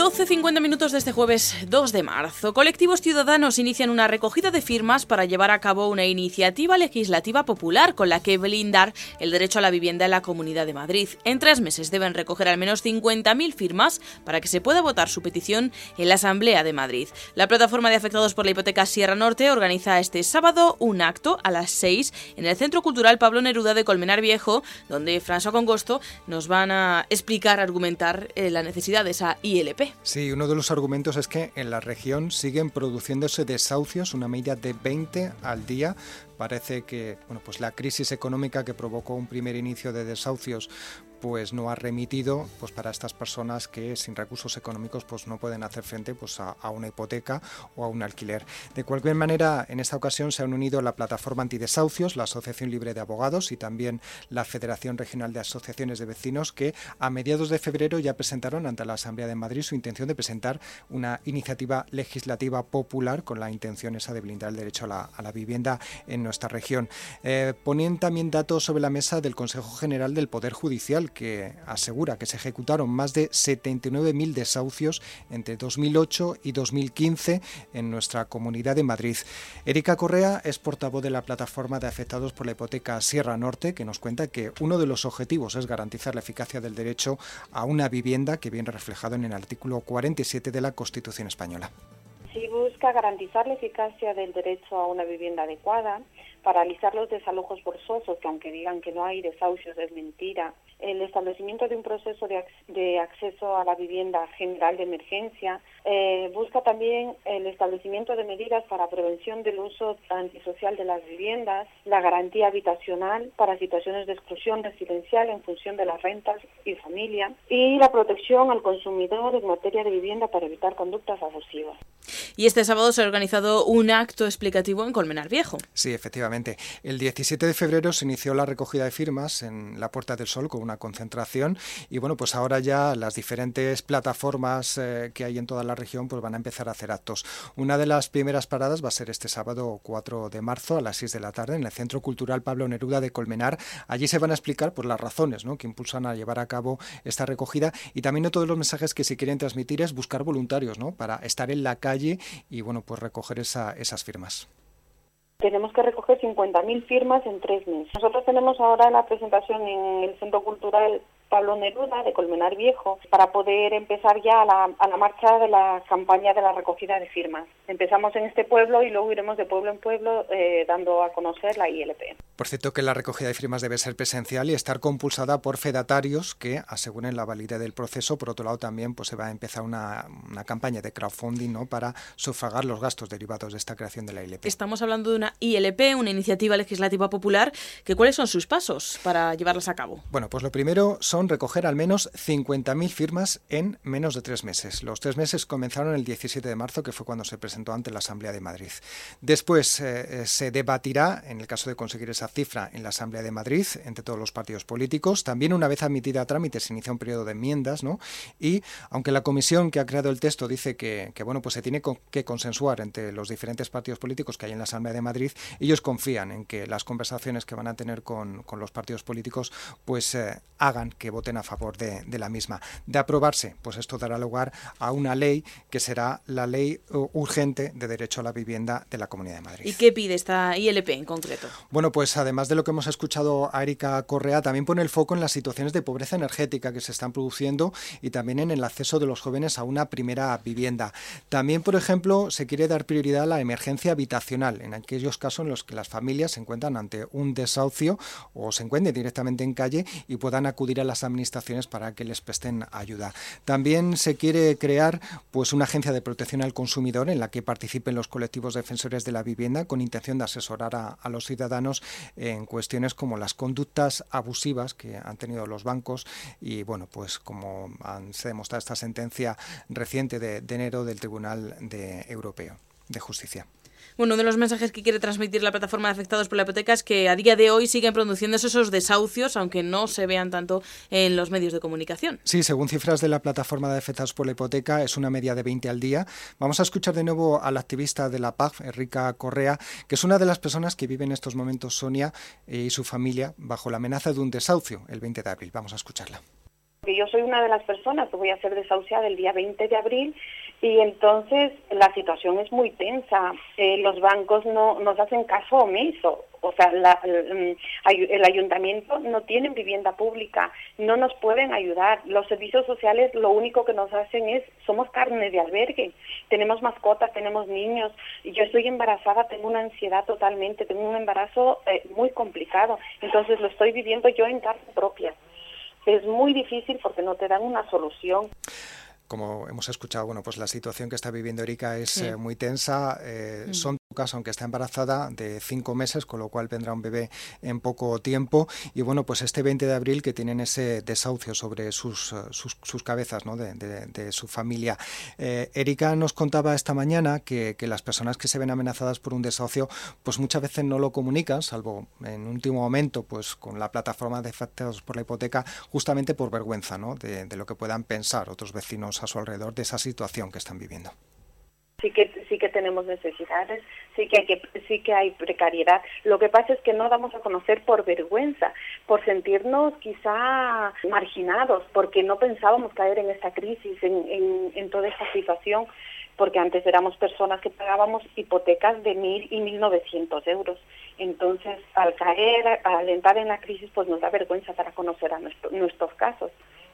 12.50 minutos de este jueves 2 de marzo. Colectivos ciudadanos inician una recogida de firmas para llevar a cabo una iniciativa legislativa popular con la que blindar el derecho a la vivienda en la Comunidad de Madrid. En tres meses deben recoger al menos 50.000 firmas para que se pueda votar su petición en la Asamblea de Madrid. La plataforma de afectados por la hipoteca Sierra Norte organiza este sábado un acto a las 6 en el Centro Cultural Pablo Neruda de Colmenar Viejo, donde François Congosto nos van a explicar, argumentar eh, la necesidad de esa ILP. Sí, uno de los argumentos es que en la región siguen produciéndose desahucios, una media de 20 al día, parece que bueno, pues la crisis económica que provocó un primer inicio de desahucios pues no ha remitido pues para estas personas que sin recursos económicos pues no pueden hacer frente pues a, una hipoteca o a un alquiler. De cualquier manera, en esta ocasión se han unido la plataforma antidesahucios, la Asociación Libre de Abogados y también la Federación Regional de Asociaciones de Vecinos que a mediados de febrero ya presentaron ante la Asamblea de Madrid su intención de presentar una iniciativa legislativa popular con la intención esa de blindar el derecho a la, vivienda en nuestra región. Eh, también datos sobre la mesa del Consejo General del Poder Judicial, que asegura que se ejecutaron más de 79.000 desahucios entre 2008 y 2015 en nuestra comunidad de Madrid. Erika Correa es portavoz de la plataforma de afectados por la hipoteca Sierra Norte, que nos cuenta que uno de los objetivos es garantizar la eficacia del derecho a una vivienda que viene reflejado en el artículo 47 de la Constitución española. Sí busca garantizar la eficacia del derecho a una vivienda adecuada, paralizar los desalojos forzosos, que aunque digan que no hay desahucios es mentira, el establecimiento de un proceso de, acceso a la vivienda general de emergencia, eh, busca también el establecimiento de medidas para prevención del uso antisocial de las viviendas, la garantía habitacional para situaciones de exclusión residencial en función de las rentas y familia, y la protección al consumidor en materia de vivienda para evitar conductas abusivas. Y este sábado se ha organizado un acto explicativo en Colmenar Viejo. Sí, efectivamente. El 17 de febrero se inició la recogida de firmas en la Puerta del Sol con una concentración y bueno, pues ahora ya las diferentes plataformas eh, que hay en toda la región pues van a empezar a hacer actos. Una de las primeras paradas va a ser este sábado 4 de marzo a las 6 de la tarde en el Centro Cultural Pablo Neruda de Colmenar. Allí se van a explicar pues, las razones ¿no? que impulsan a llevar a cabo esta recogida y también todos los mensajes que se quieren transmitir es buscar voluntarios ¿no? para estar en la calle y bueno, pues recoger esa, esas firmas. Tenemos que recoger 50.000 firmas en tres meses. Nosotros tenemos ahora la presentación en el Centro Cultural Pablo Neruda de Colmenar Viejo para poder empezar ya a la, a la, marcha de la campaña de la recogida de firmas. Empezamos en este pueblo y luego iremos de pueblo en pueblo eh, dando a conocer la ILP. Por cierto que la recogida de firmas debe ser presencial y estar compulsada por fedatarios que aseguren la validez del proceso. Por otro lado también pues se va a empezar una, una campaña de crowdfunding ¿no? para sufragar los gastos derivados de esta creación de la ILP. Estamos hablando de una ILP, una iniciativa legislativa popular. Que, ¿Cuáles son sus pasos para llevarlas a cabo? Bueno, pues lo primero son recoger al menos 50.000 firmas en menos de tres meses. Los tres meses comenzaron el 17 de marzo, que fue cuando se presentó ante la Asamblea de Madrid. Después eh, eh, se debatirá, en el caso de conseguir esa cifra, en la Asamblea de Madrid, entre todos los partidos políticos. También, una vez admitida a trámite, se inicia un periodo de enmiendas, ¿no? Y aunque la comisión que ha creado el texto dice que, bueno, pues se tiene que consensuar entre los diferentes partidos políticos que hay en la Asamblea de Madrid, ellos confían en que las conversaciones que van a tener con, los partidos políticos, pues eh, hagan que voten a favor de, la misma. De aprobarse, pues esto dará lugar a una ley que será la ley uh, urgente de derecho a la vivienda de la Comunidad de Madrid. ¿Y qué pide esta ILP en concreto? Bueno, pues además de lo que hemos escuchado a Erika Correa, también pone el foco en las situaciones de pobreza energética que se están produciendo y también en el acceso de los jóvenes a una primera vivienda. También, por ejemplo, se quiere dar prioridad a la emergencia habitacional, en aquellos casos en los que las familias se encuentran ante un desahucio o se encuentren directamente en calle y puedan acudir a las administraciones para que les presten ayuda. También se quiere crear pues una agencia de protección al consumidor en la que participen los colectivos defensores de la vivienda con intención de asesorar a, los ciudadanos en cuestiones como las conductas abusivas que han tenido los bancos y bueno pues como han, se demostrado esta sentencia reciente de, enero del Tribunal Europeo de Justicia. Bueno, uno de los mensajes que quiere transmitir la plataforma de afectados por la hipoteca es que a día de hoy siguen produciéndose esos desahucios, aunque no se vean tanto en los medios de comunicación. Sí, según cifras de la plataforma de afectados por la hipoteca, es una media de 20 al día. Vamos a escuchar de nuevo a la activista de la PAF, Enrica Correa, que es una de las personas que vive en estos momentos Sonia y su familia bajo la amenaza de un desahucio el 20 de abril. Vamos a escucharla. Yo soy una de las personas que voy a ser desahuciada el día 20 de abril y entonces la situación es muy tensa. Eh, los bancos no nos hacen caso omiso. O sea, mm, el, ayuntamiento no tiene vivienda pública, no nos pueden ayudar. Los servicios sociales lo único que nos hacen es, somos carne de albergue. Tenemos mascotas, tenemos niños. Yo estoy embarazada, tengo una ansiedad totalmente, tengo un embarazo eh, muy complicado. Entonces lo estoy viviendo yo en casa propia. Es muy difícil porque no te dan una solución como hemos escuchado, bueno, pues la situación que está viviendo Erika es eh, muy tensa. Eh, mm. Son caso, aunque está embarazada, de cinco meses, con lo cual vendrá un bebé en poco tiempo. Y bueno, pues este 20 de abril que tienen ese desahucio sobre sus, eh, sus, cabezas, ¿no? de, su familia. Erika nos contaba esta mañana que, las personas que se ven amenazadas por un desahucio, pues muchas veces no lo comunican, salvo en último momento, pues con la plataforma de afectados por la hipoteca, justamente por vergüenza ¿no? de lo que puedan pensar otros vecinos a su alrededor de esa situación que están viviendo. Sí que sí que tenemos necesidades, sí que hay que sí que hay precariedad. Lo que pasa es que no damos a conocer por vergüenza, por sentirnos quizá marginados, porque no pensábamos caer en esta crisis, en, en, en toda esta situación porque antes éramos personas que pagábamos hipotecas de mil y mil novecientos euros. Entonces, al caer, al entrar en la crisis, pues nos da vergüenza para conocer a nuestros casos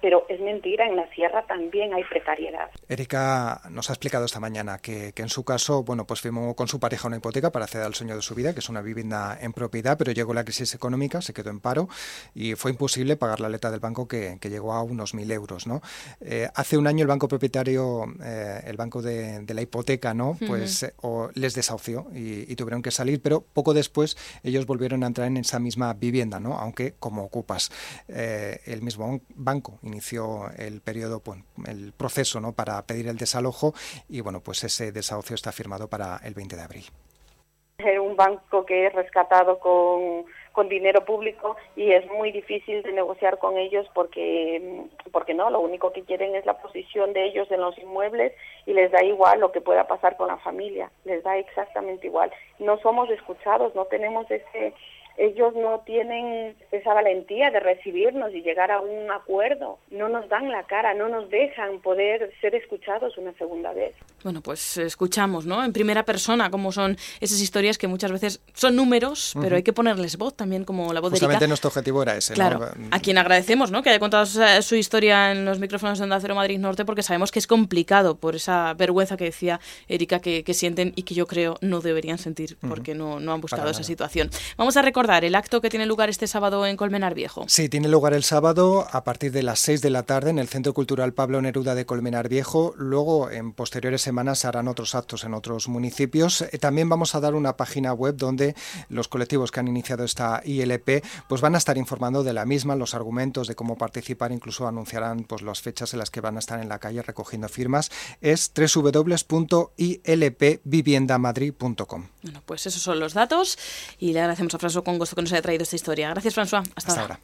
pero es mentira, en la sierra también hay precariedad. Erika nos ha explicado esta mañana que, en su caso, bueno, pues firmó con su pareja una hipoteca para acceder al sueño de su vida, que es una vivienda en propiedad, pero llegó la crisis económica, se quedó en paro y fue imposible pagar la letra del banco que, llegó a unos mil euros, ¿no? Eh, hace un año el banco propietario, eh, el banco de, la hipoteca, ¿no? Pues eh, les desahució y, tuvieron que salir, pero poco después ellos volvieron a entrar en esa misma vivienda, ¿no? Aunque como ocupas el mismo banco inició el periodo, pues, el proceso ¿no? para pedir el desalojo y bueno, pues ese desahucio está firmado para el 20 de abril. Es un banco que es rescatado con, con dinero público y es muy difícil de negociar con ellos porque, porque no, lo único que quieren es la posición de ellos en los inmuebles y les da igual lo que pueda pasar con la familia, les da exactamente igual. No somos escuchados, no tenemos ese ellos no tienen esa valentía de recibirnos y llegar a un acuerdo. No nos dan la cara, no nos dejan poder ser escuchados una segunda vez. Bueno, pues escuchamos, ¿no? En primera persona cómo son esas historias que muchas veces son números, pero hay que ponerles voz también, como la voz de Erika. nuestro objetivo era ese. Claro, a quien agradecemos, ¿no? Que haya contado su historia en los micrófonos de Onda Cero Madrid Norte, porque sabemos que es complicado por esa vergüenza que decía Erika que, sienten y que yo creo no deberían sentir porque no, no han buscado esa situación. Vamos a recordar el acto que tiene lugar este sábado en Colmenar Viejo. Sí, tiene lugar el sábado a partir de las 6 de la tarde en el Centro Cultural Pablo Neruda de Colmenar Viejo. Luego, en posteriores semanas, se harán otros actos en otros municipios. Eh, también vamos a dar una página web donde los colectivos que han iniciado esta ILP pues van a estar informando de la misma, los argumentos de cómo participar, incluso anunciarán pues las fechas en las que van a estar en la calle recogiendo firmas. Es www.ilpviviendamadrid.com. Bueno, pues esos son los datos y le agradecemos a François con gusto que nos haya traído esta historia. Gracias, François. Hasta, ahora.